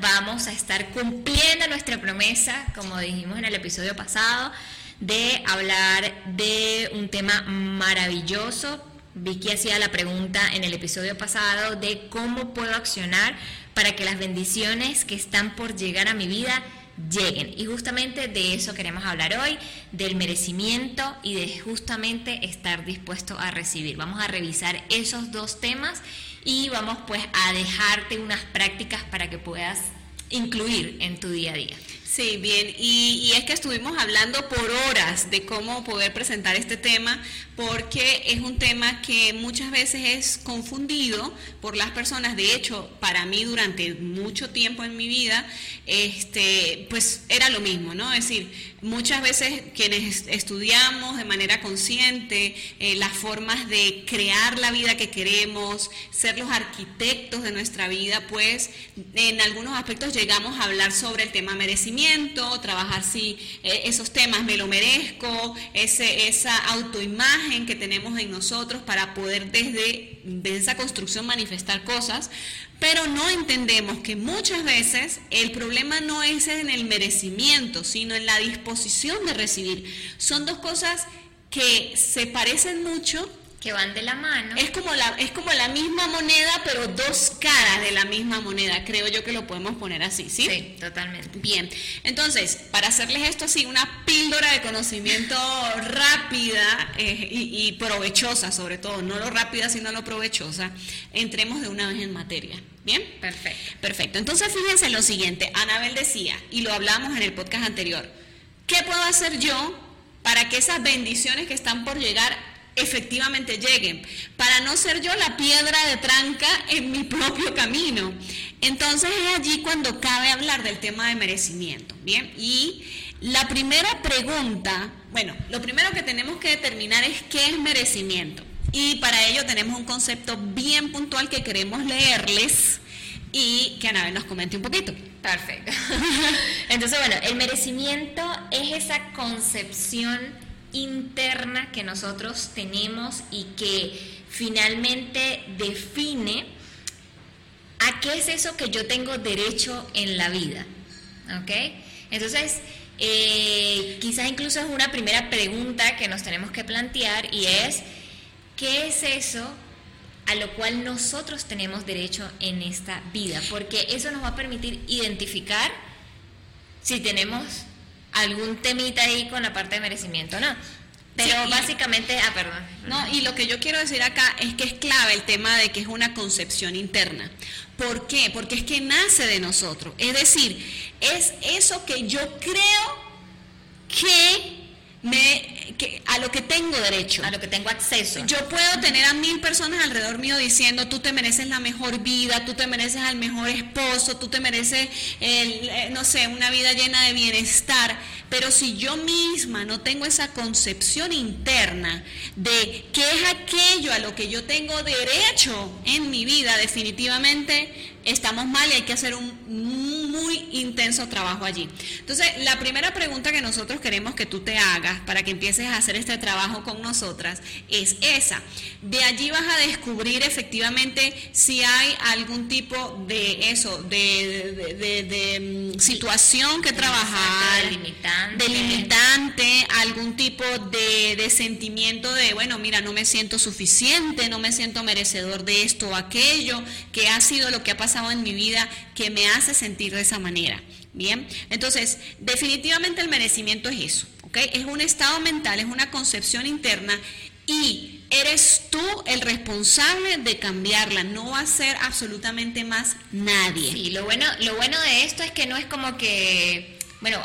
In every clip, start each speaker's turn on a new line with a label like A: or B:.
A: Vamos a estar cumpliendo nuestra promesa, como dijimos en el episodio pasado, de hablar de un tema maravilloso. Vicky hacía la pregunta en el episodio pasado de cómo puedo accionar para que las bendiciones que están por llegar a mi vida lleguen. Y justamente de eso queremos hablar hoy, del merecimiento y de justamente estar dispuesto a recibir. Vamos a revisar esos dos temas y vamos pues a dejarte unas prácticas para que puedas incluir en tu día a día.
B: Sí, bien, y, es que estuvimos hablando por horas de cómo poder presentar este tema, porque es un tema que muchas veces es confundido por las personas. De hecho, para mí durante mucho tiempo en mi vida, este, pues era lo mismo, ¿no? Es decir, muchas veces quienes estudiamos de manera consciente eh, las formas de crear la vida que queremos, ser los arquitectos de nuestra vida, pues en algunos aspectos llegamos a hablar sobre el tema merecimiento trabajar si eh, esos temas me lo merezco, ese, esa autoimagen que tenemos en nosotros para poder desde, desde esa construcción manifestar cosas, pero no entendemos que muchas veces el problema no es en el merecimiento, sino en la disposición de recibir. Son dos cosas que se parecen mucho,
A: que van de la mano.
B: Es como la, es como la misma moneda, pero dos caras de la misma moneda. Creo yo que lo podemos poner así, ¿sí?
A: Sí, totalmente.
B: Bien. Entonces, para hacerles esto así, una píldora de conocimiento rápida eh, y, y, provechosa, sobre todo, no lo rápida, sino lo provechosa, entremos de una vez en materia. ¿Bien?
A: Perfecto.
B: Perfecto. Entonces, fíjense lo siguiente. Anabel decía, y lo hablamos en el podcast anterior, ¿qué puedo hacer yo para que esas bendiciones que están por llegar efectivamente lleguen, para no ser yo la piedra de tranca en mi propio camino. Entonces es allí cuando cabe hablar del tema de merecimiento, ¿bien? Y la primera pregunta, bueno, lo primero que tenemos que determinar es qué es merecimiento. Y para ello tenemos un concepto bien puntual que queremos leerles y que Anabel nos comente un poquito.
A: Perfecto. Entonces, bueno, el merecimiento es esa concepción interna que nosotros tenemos y que finalmente define a qué es eso que yo tengo derecho en la vida. ¿Ok? Entonces, eh, quizás incluso es una primera pregunta que nos tenemos que plantear y es, ¿qué es eso a lo cual nosotros tenemos derecho en esta vida? Porque eso nos va a permitir identificar si tenemos algún temita ahí con la parte de merecimiento, ¿no? Pero básicamente, ah, perdón.
B: No, y lo que yo quiero decir acá es que es clave el tema de que es una concepción interna. ¿Por qué? Porque es que nace de nosotros. Es decir, es eso que yo creo que me, que, a lo que tengo derecho.
A: A lo que tengo acceso.
B: Yo puedo tener a mil personas alrededor mío diciendo, tú te mereces la mejor vida, tú te mereces al mejor esposo, tú te mereces, el, eh, no sé, una vida llena de bienestar. Pero si yo misma no tengo esa concepción interna de qué es aquello a lo que yo tengo derecho en mi vida, definitivamente estamos mal y hay que hacer un muy intenso trabajo allí. Entonces, la primera pregunta que nosotros queremos que tú te hagas para que empieces a hacer este trabajo con nosotras es esa. De allí vas a descubrir efectivamente si hay algún tipo de eso, de, mm, situación que trabajar,
A: delimitante.
B: delimitante, algún tipo de, de sentimiento de, bueno, mira, no me siento suficiente, no me siento merecedor de esto o aquello, que ha sido lo que ha pasado en mi vida que me hace sentir de esa manera. Bien, entonces definitivamente el merecimiento es eso, ¿ok? Es un estado mental, es una concepción interna y eres tú el responsable de cambiarla, no va a ser absolutamente más nadie.
A: Sí, lo bueno, lo bueno de esto es que no es como que, bueno,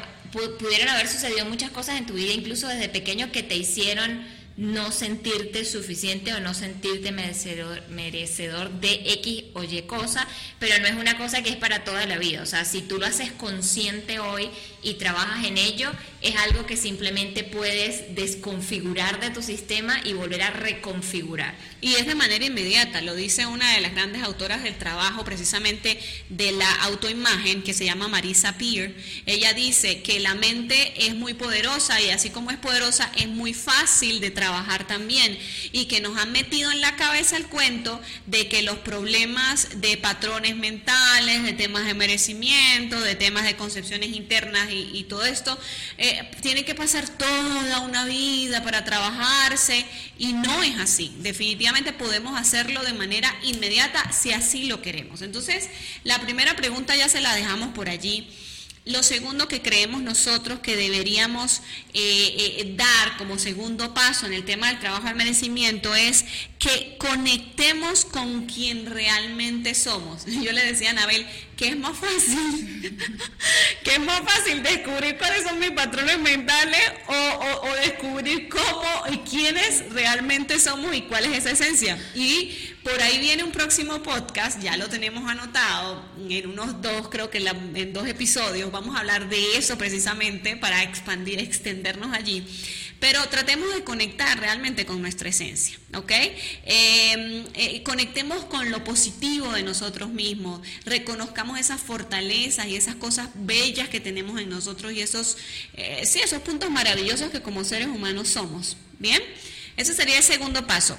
A: pudieron haber sucedido muchas cosas en tu vida, incluso desde pequeño, que te hicieron no sentirte suficiente o no sentirte merecedor, merecedor de X o Y cosa, pero no es una cosa que es para toda la vida. O sea, si tú lo haces consciente hoy y trabajas en ello, es algo que simplemente puedes desconfigurar de tu sistema y volver a reconfigurar.
B: Y es de manera inmediata, lo dice una de las grandes autoras del trabajo precisamente de la autoimagen, que se llama Marisa Peer. Ella dice que la mente es muy poderosa y así como es poderosa, es muy fácil de trabajar también. Y que nos han metido en la cabeza el cuento de que los problemas de patrones mentales, de temas de merecimiento, de temas de concepciones internas y, todo esto, eh, tiene que pasar toda una vida para trabajarse y no es así. Definitivamente podemos hacerlo de manera inmediata si así lo queremos. Entonces, la primera pregunta ya se la dejamos por allí. Lo segundo que creemos nosotros que deberíamos eh, eh, dar como segundo paso en el tema del trabajo al merecimiento es que conectemos con quien realmente somos. Yo le decía a Anabel que es más fácil, que es más fácil descubrir cuáles son mis patrones mentales o, o descubrir cómo y quiénes realmente somos y cuál es esa esencia. Y por ahí viene un próximo podcast, ya lo tenemos anotado, en unos dos, creo que en dos episodios vamos a hablar de eso precisamente para expandir, extendernos allí. Pero tratemos de conectar realmente con nuestra esencia, ¿ok? Em, eh, conectemos con lo positivo de nosotros mismos, reconozcamos esas fortalezas y esas cosas bellas que tenemos en nosotros y esos, eh, sí, esos puntos maravillosos que como seres humanos somos, ¿bien? Ese sería el segundo paso.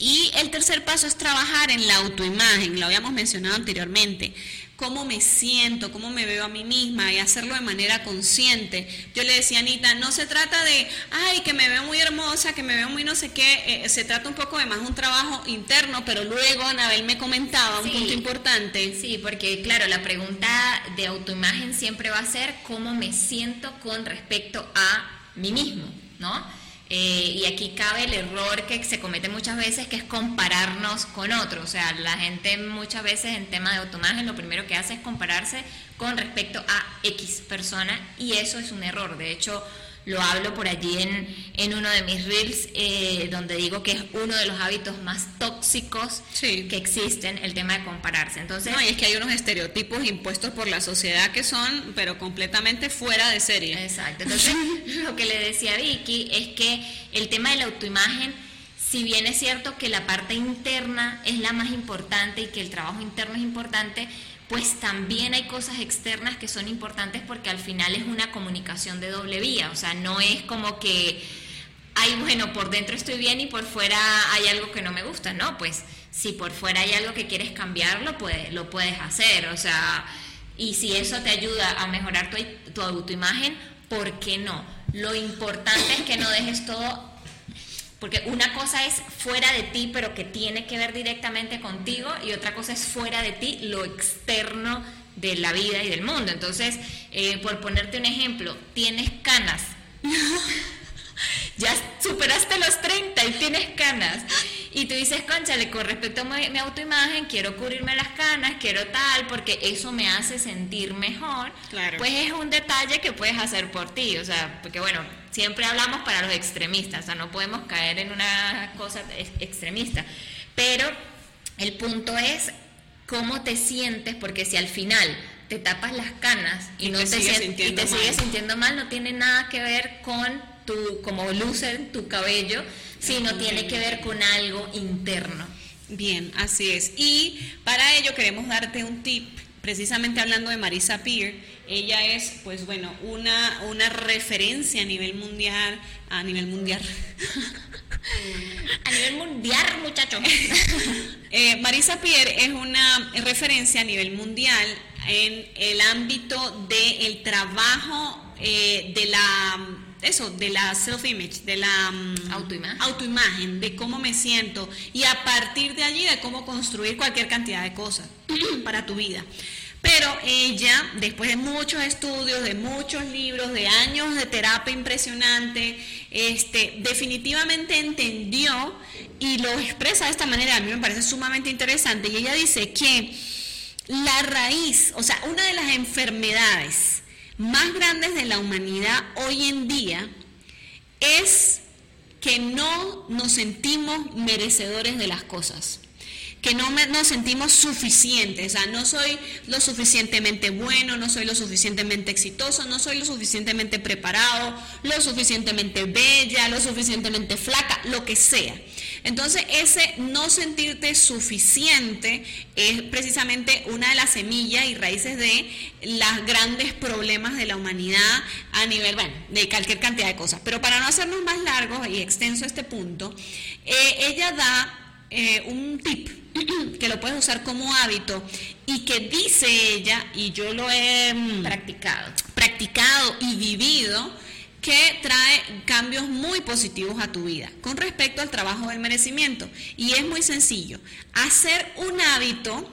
B: Y el tercer paso es trabajar en la autoimagen, lo habíamos mencionado anteriormente, cómo me siento, cómo me veo a mí misma y hacerlo de manera consciente. Yo le decía a Anita, no se trata de, ay, que me veo muy hermosa, que me veo muy no sé qué, eh, se trata un poco de más un trabajo interno, pero luego Anabel me comentaba un punto importante.
A: Sí, porque claro, la pregunta de autoimagen siempre va a ser cómo me siento con respecto a mí mismo, ¿no? Eh, y aquí cabe el error que se comete muchas veces, que es compararnos con otros. O sea, la gente muchas veces en tema de automagen lo primero que hace es compararse con respecto a X persona y eso es un error. De hecho, lo hablo por allí en, en uno de mis reels, eh, donde digo que es uno de los hábitos más tóxicos que existen, el tema de compararse. Entonces,
B: no, y es que hay unos estereotipos impuestos por la sociedad que son, pero completamente fuera de serie.
A: Exacto. Entonces, lo que le decía a Vicky es que el tema de la autoimagen, si bien es cierto que la parte interna es la más importante y que el trabajo interno es importante, pues también hay cosas externas que son importantes porque al final es una comunicación de doble vía, o sea, no es como que, ay, bueno, por dentro estoy bien y por fuera hay algo que no me gusta, no, pues si por fuera hay algo que quieres cambiar, lo, lo puedes hacer, o sea, y si eso te ayuda a mejorar tu, tu autoimagen, ¿por qué no? Lo importante es que no dejes todo porque una cosa es fuera de ti, pero que tiene que ver directamente contigo, y otra cosa es fuera de ti, lo externo de la vida y del mundo. Entonces, eh, por ponerte un ejemplo, tienes canas. ya superaste los 30 y tienes canas. Y tú dices, conchale, con respecto a mi, autoimagen, quiero cubrirme las canas, quiero tal, porque eso me hace sentir mejor. Claro. Pues es un detalle que puedes hacer por ti. O sea, porque bueno, siempre hablamos para los extremistas, o sea, no podemos caer en una cosa extremista. Pero el punto es cómo te sientes, porque si al final te tapas las canas y, no te, y te sigues sintiendo mal, no tiene nada que ver con tu, como luce tu cabello, sino tiene que ver con algo interno.
B: Bien, así es. Y para ello queremos darte un tip, precisamente hablando de Marisa Peer, ella es, pues bueno, una, una referencia a nivel mundial, a nivel mundial.
A: a nivel mundial, muchachos.
B: Eh, Marisa Peer es una referencia a nivel mundial en el ámbito del trabajo eh, de la eso, de la self-image, de la
A: mm, autoimagen.
B: autoimagen, de cómo me siento y a partir de allí de cómo construir cualquier cantidad de cosas para tu vida. Pero ella, después de muchos estudios, de muchos libros, de años de terapia impresionante, este, definitivamente entendió y lo expresa de esta manera, a mí me parece sumamente interesante, y ella dice que la raíz, o sea, una de las enfermedades más grandes de la humanidad hoy en día es que no nos sentimos merecedores de las cosas que no nos sentimos suficientes, o sea, no soy lo suficientemente bueno, no soy lo suficientemente exitoso, no soy lo suficientemente preparado, lo suficientemente bella, lo suficientemente flaca, lo que sea. Entonces, ese no sentirte suficiente es precisamente una de las semillas y raíces de los grandes problemas de la humanidad a nivel, bueno, de cualquier cantidad de cosas. Pero para no hacernos más largos y extenso este punto, eh, ella da eh, un tip que lo puedes usar como hábito y que dice ella, y yo lo he mm,
A: practicado,
B: practicado y vivido, que trae cambios muy positivos a tu vida con respecto al trabajo del merecimiento. Y es muy sencillo, hacer un hábito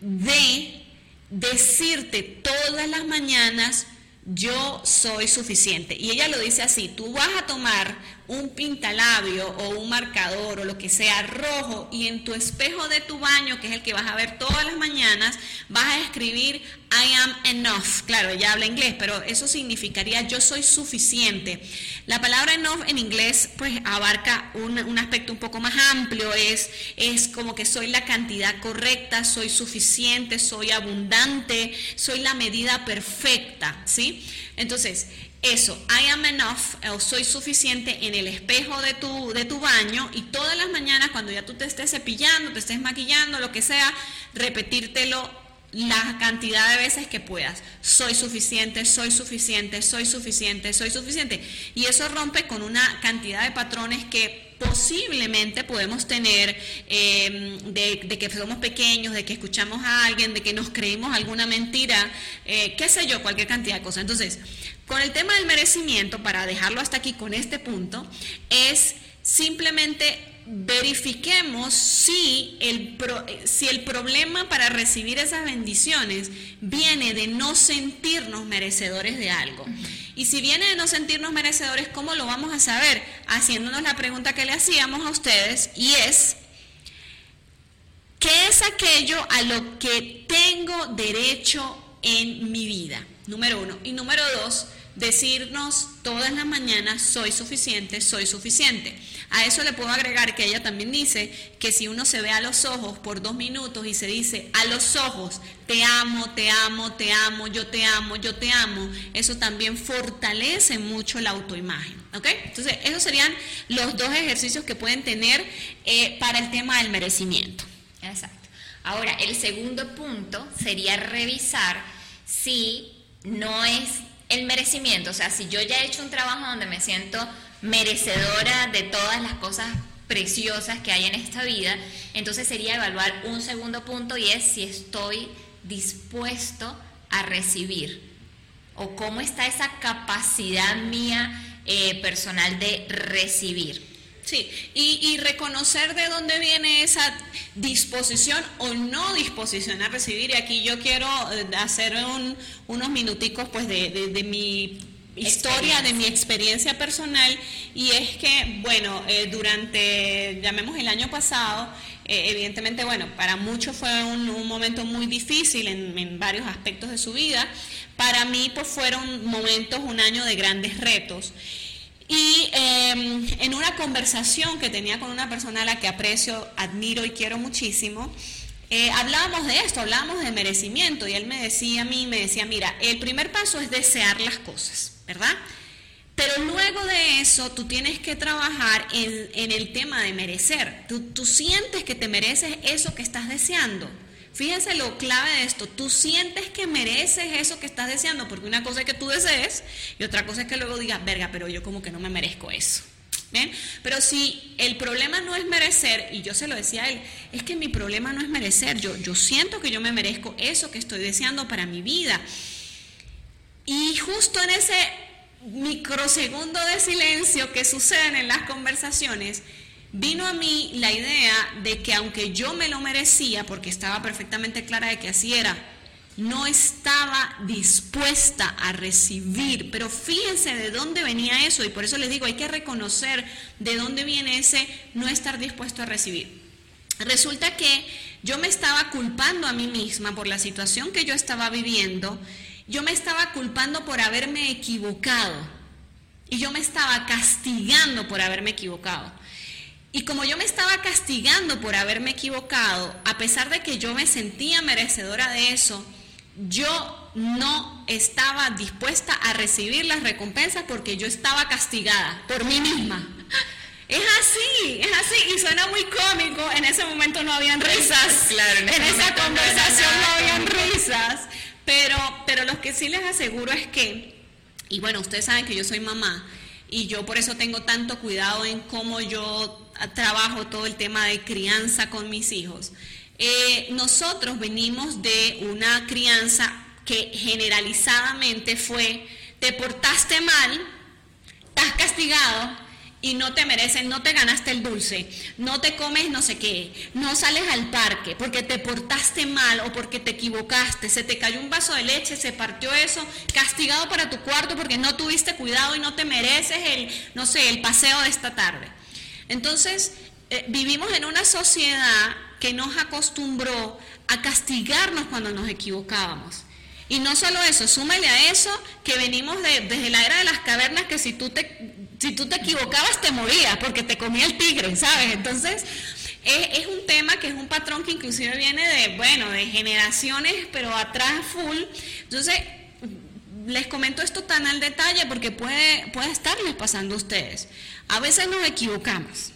B: de decirte todas las mañanas, yo soy suficiente. Y ella lo dice así, tú vas a tomar un pintalabio o un marcador o lo que sea rojo y en tu espejo de tu baño, que es el que vas a ver todas las mañanas, vas a escribir I am enough. Claro, ella habla inglés, pero eso significaría yo soy suficiente. La palabra enough en inglés pues abarca un, un aspecto un poco más amplio, es, es como que soy la cantidad correcta, soy suficiente, soy abundante, soy la medida perfecta, ¿sí? Entonces, eso, I am enough, o soy suficiente en el espejo de tu, de tu baño y todas las mañanas cuando ya tú te estés cepillando, te estés maquillando, lo que sea, repetírtelo la cantidad de veces que puedas. Soy suficiente, soy suficiente, soy suficiente, soy suficiente. Y eso rompe con una cantidad de patrones que posiblemente podemos tener em, de, que somos pequeños, de que escuchamos a alguien, de que nos creímos alguna mentira, eh, qué sé yo, cualquier cantidad de cosas. Entonces, con el tema del merecimiento, para dejarlo hasta aquí con este punto, es simplemente verifiquemos si el, si el problema para recibir esas bendiciones viene de no sentirnos merecedores de algo. Y si viene de no sentirnos merecedores, ¿cómo lo vamos a saber? Haciéndonos la pregunta que le hacíamos a ustedes y es, ¿qué es aquello a lo que tengo derecho en mi vida? Número uno. Y número dos, decirnos todas las mañanas, soy suficiente, soy suficiente. A eso le puedo agregar que ella también dice que si uno se ve a los ojos por dos minutos y se dice a los ojos, te amo, te amo, te amo, yo te amo, yo te amo, eso también fortalece mucho la autoimagen. ¿Ok? Entonces, esos serían los dos ejercicios que pueden tener eh, para el tema del merecimiento.
A: Exacto. Ahora, el segundo punto sería revisar si no es el merecimiento, o sea, si yo ya he hecho un trabajo donde me siento merecedora de todas las cosas preciosas que hay en esta vida, entonces sería evaluar un segundo punto y es si estoy dispuesto a recibir o cómo está esa capacidad mía eh, personal de recibir.
B: Sí, y, reconocer de dónde viene esa disposición o no disposición a recibir. Y aquí yo quiero eh, hacer unos minuticos pues de, mi historia, de mi experiencia personal. Y es que, bueno, eh, durante, llamemos el año pasado, eh, evidentemente, bueno, para muchos fue un, momento muy difícil en, en, varios aspectos de su vida. Para mí, pues fueron momentos, un año de grandes retos. Y em, en una conversación que tenía con una persona a la que aprecio, admiro y quiero muchísimo, eh, hablábamos de esto, hablábamos de merecimiento y él me decía a mí, me decía, mira, el primer paso es desear las cosas, ¿verdad? Pero luego de eso tú tienes que trabajar en, el tema de merecer. tú sientes que te mereces eso que estás deseando. Fíjense lo clave de esto, tú sientes que mereces eso que estás deseando, porque una cosa es que tú desees y otra cosa es que luego digas, verga, pero yo como que no me merezco eso. Pero si el problema no es merecer, y yo se lo decía a él, es que mi problema no es merecer, yo, yo siento que yo me merezco eso que estoy deseando para mi vida. Y justo en ese microsegundo de silencio que suceden en las conversaciones, vino a mí la idea de que aunque yo me lo merecía, porque estaba perfectamente clara de que así era, no estaba dispuesta a recibir. Pero fíjense de dónde venía eso y por eso les digo, hay que reconocer de dónde viene ese no estar dispuesto a recibir. Resulta que yo me estaba culpando a mí misma por la situación que yo estaba viviendo, yo me estaba culpando por haberme equivocado Y yo me estaba castigando por haberme equivocado. Y como yo me estaba castigando por haberme equivocado, a pesar de que yo me sentía merecedora de eso, yo no estaba dispuesta a recibir las recompensas porque yo estaba castigada por mí misma. Es así, es así, y suena muy cómico, en ese momento no habían risas,
A: claro,
B: en, esa conversación no, habían risas, pero, pero lo que sí les aseguro es que, y bueno, ustedes saben que yo soy mamá, y yo por eso tengo tanto cuidado en cómo yo trabajo todo el tema de crianza con mis hijos. Eh, nosotros venimos de una crianza que generalizadamente fue, te portaste mal, estás castigado, y no te merecen, no te ganaste el dulce, no te comes no sé qué, no sales al parque porque te portaste mal o porque te equivocaste, se te cayó un vaso de leche, se partió eso, castigado para tu cuarto porque no tuviste cuidado y no te mereces el, no sé, el paseo de esta tarde. Entonces, eh, vivimos en una sociedad que nos acostumbró a castigarnos cuando nos equivocábamos. Y no solo eso, súmale a eso que venimos de, desde la era de las cavernas que si tú te si tú te equivocabas te morías porque te comía el tigre, ¿sabes? Entonces, es, un tema que es un patrón que inclusive viene de, bueno, de generaciones, pero atrás full. Entonces, les comento esto tan al detalle porque puede, puede estarles pasando a ustedes. A veces nos equivocamos.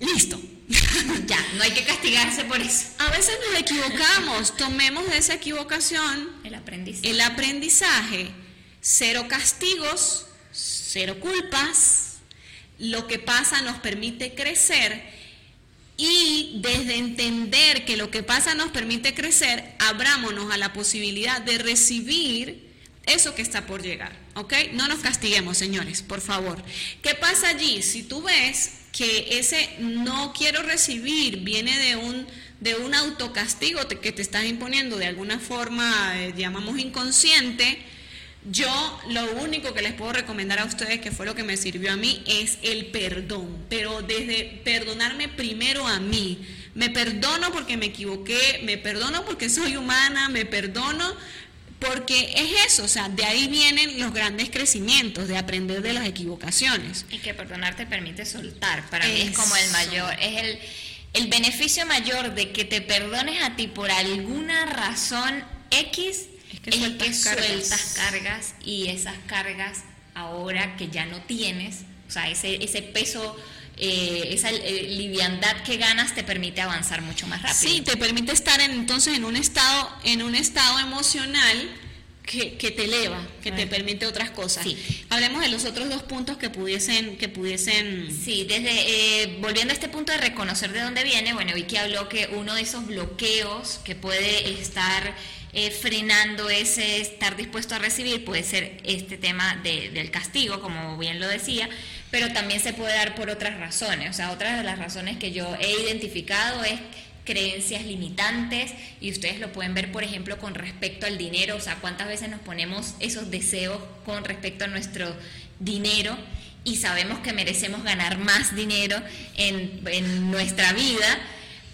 B: Listo.
A: ya, no hay que castigarse por eso.
B: A veces nos equivocamos, tomemos de esa equivocación
A: el aprendizaje.
B: El aprendizaje, cero castigos, cero culpas, lo que pasa nos permite crecer y desde entender que lo que pasa nos permite crecer, abrámonos a la posibilidad de recibir eso que está por llegar, ¿ok? No nos castiguemos, señores, por favor. ¿Qué pasa allí? Si tú ves que ese no quiero recibir viene de un, de un autocastigo que te estás imponiendo de alguna forma, eh, llamamos inconsciente, yo lo único que les puedo recomendar a ustedes, que fue lo que me sirvió a mí, es el perdón, pero desde perdonarme primero a mí. Me perdono porque me equivoqué, me perdono porque soy humana, me perdono porque es eso, o sea, de ahí vienen los grandes crecimientos, de aprender de las equivocaciones.
A: Y que perdonar te permite soltar, para mí es como el mayor, es el, el beneficio mayor de que te perdones a ti por alguna razón X que sueltas, cargas. y esas cargas ahora que ya no tienes, o sea, ese, ese peso eh, esa eh, liviandad que ganas te permite avanzar mucho más rápido.
B: Sí, te permite estar entonces en un estado, en un estado emocional que, te eleva, que te permite otras cosas. Hablemos de los otros dos puntos que pudiesen, que pudiesen.
A: Sí, desde eh, volviendo a este punto de reconocer de dónde viene, bueno, Vicky habló que uno de esos bloqueos que puede estar eh, frenando ese estar dispuesto a recibir puede ser este tema del castigo, como bien lo decía, pero también se puede dar por otras razones. O sea, otras de las razones que yo he identificado es creencias limitantes y ustedes lo pueden ver por ejemplo con respecto al dinero, o sea, cuántas veces nos ponemos esos deseos con respecto a nuestro dinero y sabemos que merecemos ganar más dinero en, en nuestra vida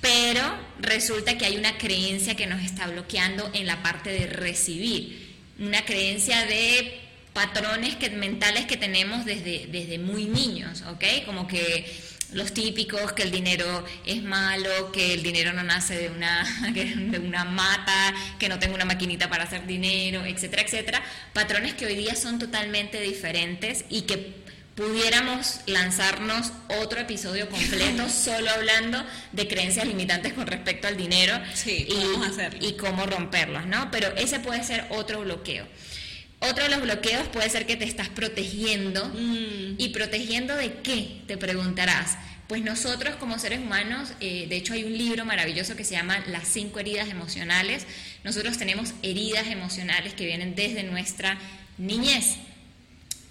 A: pero resulta que hay una creencia que nos está bloqueando en la parte de recibir, una creencia de patrones que, mentales que tenemos desde, desde muy niños, ¿ok? Como que los típicos, que el dinero es malo, que el dinero no nace de una, de una mata, que no tengo una maquinita para hacer dinero, etcétera, etcétera. Patrones que hoy día son totalmente diferentes y que pudiéramos lanzarnos otro episodio completo solo hablando de creencias limitantes con respecto al dinero y, cómo romperlos, ¿no? Pero ese puede ser otro bloqueo. Otro de los bloqueos puede ser que te estás protegiendo. Mm. ¿Y protegiendo de qué? Te preguntarás. Pues nosotros como seres humanos, eh, de hecho hay un libro maravilloso que se llama Las cinco heridas emocionales. Nosotros tenemos heridas emocionales que vienen desde nuestra niñez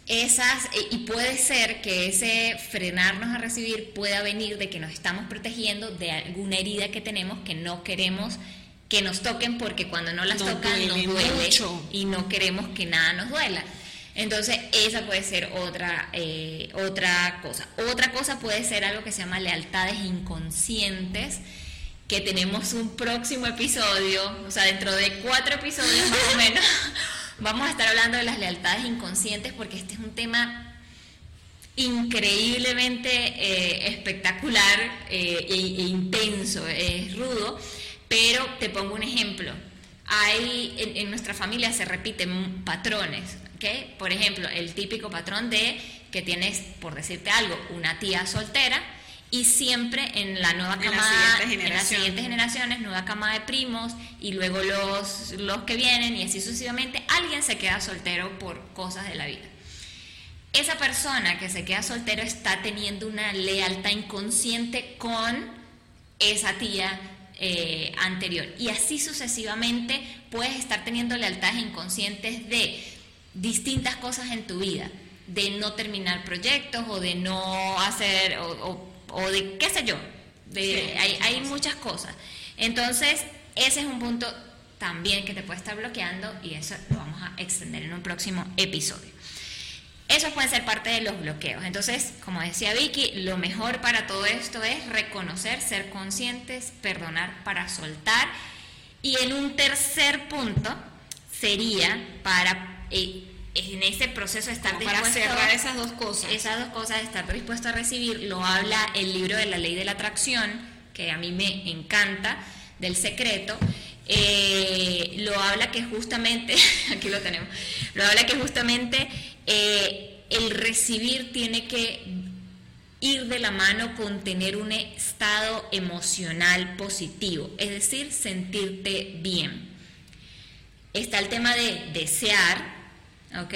A: esas, eh, y puede ser que ese frenarnos a recibir pueda venir de que nos estamos protegiendo de alguna herida que tenemos que no queremos que nos toquen porque cuando no las tocan nos duele y no queremos que nada nos duela. Entonces, esa puede ser otra, eh, otra cosa. Otra cosa puede ser algo que se llama lealtades inconscientes, que tenemos un próximo episodio, o sea, dentro de cuatro episodios más o menos, Vamos a estar hablando de las lealtades inconscientes porque este es un tema increíblemente eh, espectacular eh, e, e, intenso, es rudo, pero te pongo un ejemplo. Hay, en, nuestra familia se repiten patrones, ¿okay? Por ejemplo, el típico patrón de que tienes, por decirte algo, una tía soltera y siempre en la nueva camada, en, las siguientes generaciones, nueva camada de primos y luego los, los que vienen y así sucesivamente, alguien se queda soltero por cosas de la vida esa persona que se queda soltero está teniendo una lealtad inconsciente con esa tía eh, anterior. Y así sucesivamente puedes estar teniendo lealtades inconscientes de distintas cosas en tu vida, de no terminar proyectos o de no hacer, o, de qué sé yo, hay, hay muchas cosas. Entonces, ese es un punto también que te puede estar bloqueando y eso lo vamos a extender en un próximo episodio. Esos pueden ser parte de los bloqueos. Entonces, como decía Vicky, lo mejor para todo esto es reconocer, ser conscientes, perdonar para soltar. Y en un tercer punto sería para eh, en ese proceso estar
B: dispuesto para cerrar esas dos cosas.
A: Esas dos cosas, estar dispuesto a recibir, lo habla el libro de la ley de la atracción, que a mí me encanta, del secreto. Eh, lo habla que justamente, aquí lo tenemos, lo habla que justamente eh, el recibir tiene que ir de la mano con tener un estado emocional positivo, es decir, sentirte bien. Está el tema de desear, ¿ok?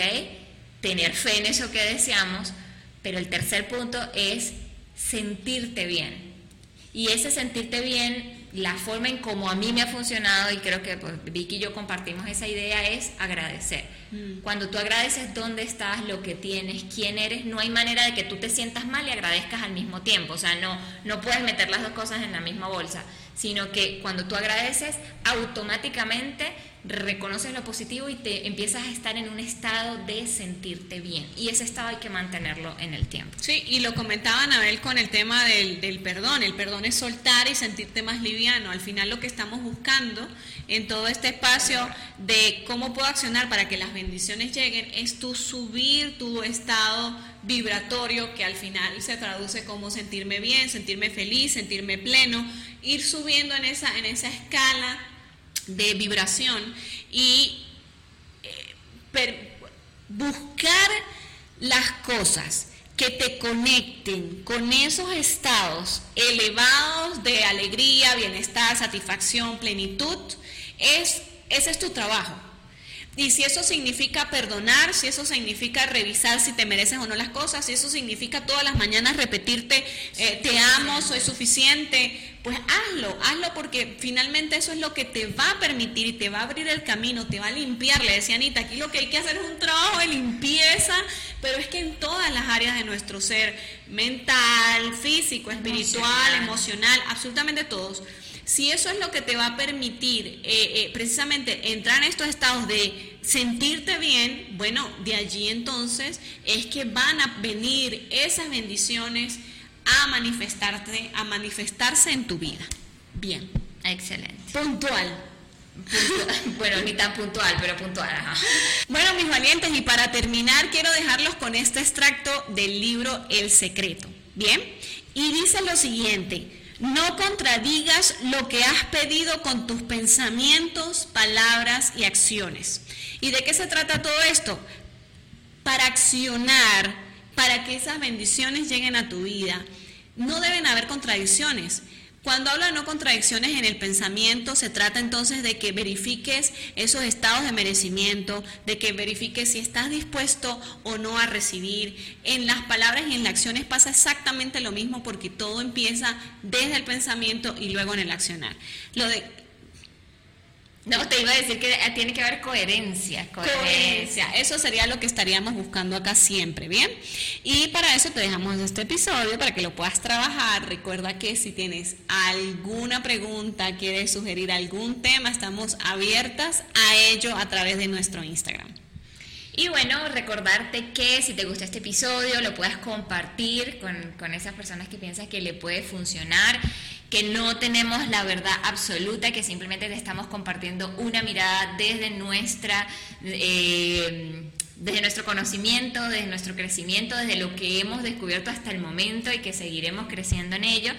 A: Tener fe en eso que deseamos, pero el tercer punto es sentirte bien. Y ese sentirte bien la forma en como a mí me ha funcionado y creo que pues, Vicky y yo compartimos esa idea es agradecer. Mm. Cuando tú agradeces dónde estás, lo que tienes, quién eres, no hay manera de que tú te sientas mal y agradezcas al mismo tiempo. O sea, no, no puedes meter las dos cosas en la misma bolsa, sino que cuando tú agradeces, automáticamente reconoces lo positivo y te empiezas a estar en un estado de sentirte bien. Y ese estado hay que mantenerlo en el tiempo.
B: Sí, y lo comentaban a ver con el tema del, perdón. El perdón es soltar y sentirte más liviano. Al final lo que estamos buscando en todo este espacio de cómo puedo accionar para que las bendiciones lleguen es tu subir tu estado vibratorio que al final se traduce como sentirme bien, sentirme feliz, sentirme pleno, ir subiendo en esa, en esa escala de vibración y eh, buscar las cosas que te conecten con esos estados elevados de alegría, bienestar, satisfacción, plenitud, es, ese es tu trabajo. Y si eso significa perdonar, si eso significa revisar si te mereces o no las cosas, si eso significa todas las mañanas repetirte, eh, te amo, soy suficiente, pues hazlo, hazlo porque finalmente eso es lo que te va a permitir y te va a abrir el camino, te va a limpiar. Le decía Anita, aquí lo que hay que hacer es un trabajo de limpieza, pero es que en todas las áreas de nuestro ser, mental, físico, espiritual, emocional absolutamente todos si eso es lo que te va a permitir eh, eh, precisamente entrar en estos estados de sentirte bien, bueno, de allí entonces es que van a venir esas bendiciones a manifestarte, a manifestarse en tu vida. Bien.
A: Excelente.
B: Puntual.
A: bueno, ni tan puntual, pero puntual.
B: Bueno, mis valientes, y para terminar quiero dejarlos con este extracto del libro El Secreto. Bien, y dice lo siguiente. No contradigas lo que has pedido con tus pensamientos, palabras y acciones. ¿Y de qué se trata todo esto? Para accionar, para que esas bendiciones lleguen a tu vida, no deben haber contradicciones. Cuando habla de no contradicciones en el pensamiento, se trata entonces de que verifiques esos estados de merecimiento, de que verifiques si estás dispuesto o no a recibir. En las palabras y en las acciones pasa exactamente lo mismo porque todo empieza desde el pensamiento y luego en el accionar. Lo de
A: no, te iba a decir que tiene que haber coherencia,
B: coherencia. Eso sería lo que estaríamos buscando acá siempre, ¿bien? Y para eso te dejamos este episodio para que lo puedas trabajar. Recuerda que si tienes alguna pregunta, quieres sugerir algún tema, estamos abiertas a ello a través de nuestro Instagram.
A: Y bueno, recordarte que si te gusta este episodio, lo puedas compartir con, con esas personas que piensas que le puede funcionar que no tenemos la verdad absoluta, que simplemente te estamos compartiendo una mirada desde nuestra... Eh, desde nuestro conocimiento, desde nuestro crecimiento, desde lo que hemos descubierto hasta el momento y que seguiremos creciendo en ello.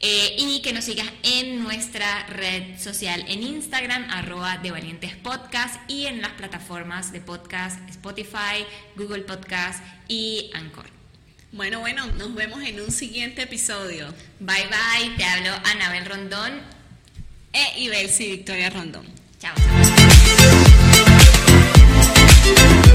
A: Eh, y que nos sigas en nuestra red social en Instagram, arroba de Valientes Podcast y en las plataformas de podcast Spotify, Google Podcast y Anchor.
B: Bueno, bueno, nos vemos en un siguiente episodio.
A: Bye bye, te hablo Anabel Rondón
B: e Ibelsi Victoria Rondón.
A: Chao. chao.